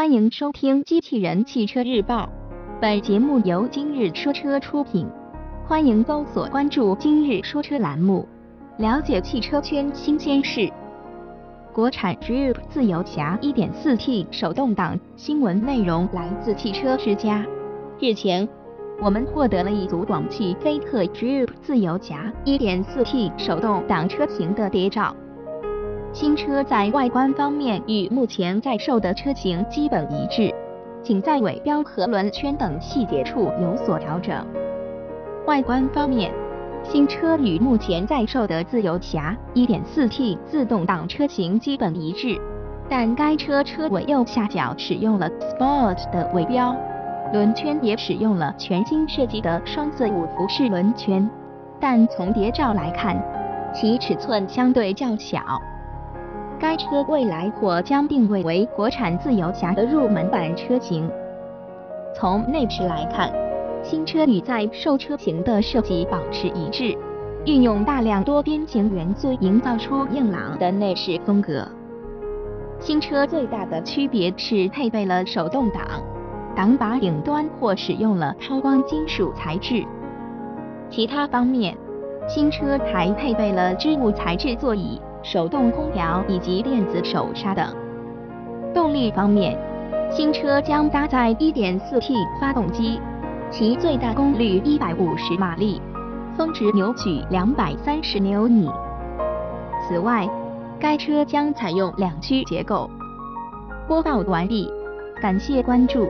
欢迎收听《机器人汽车日报》，本节目由今日说车出品。欢迎搜索关注“今日说车”栏目，了解汽车圈新鲜事。国产 Jeep 自由侠 1.4T 手动挡新闻内容来自汽车之家。日前，我们获得了一组广汽菲特 Jeep 自由侠 1.4T 手动挡车型的谍照。新车在外观方面与目前在售的车型基本一致，仅在尾标和轮圈等细节处有所调整。外观方面，新车与目前在售的自由侠 1.4T 自动挡车型基本一致，但该车车尾右下角使用了 Sport 的尾标，轮圈也使用了全新设计的双色五辐式轮圈，但从谍照来看，其尺寸相对较小。该车未来或将定位为国产自由侠的入门版车型。从内饰来看，新车与在售车型的设计保持一致，运用大量多边形元素，营造出硬朗的内饰风格。新车最大的区别是配备了手动挡，挡把顶端或使用了抛光金属材质。其他方面，新车还配备了织物材质座椅。手动空调以及电子手刹等。动力方面，新车将搭载 1.4T 发动机，其最大功率150马力，峰值扭矩230牛米。此外，该车将采用两驱结构。播报完毕，感谢关注。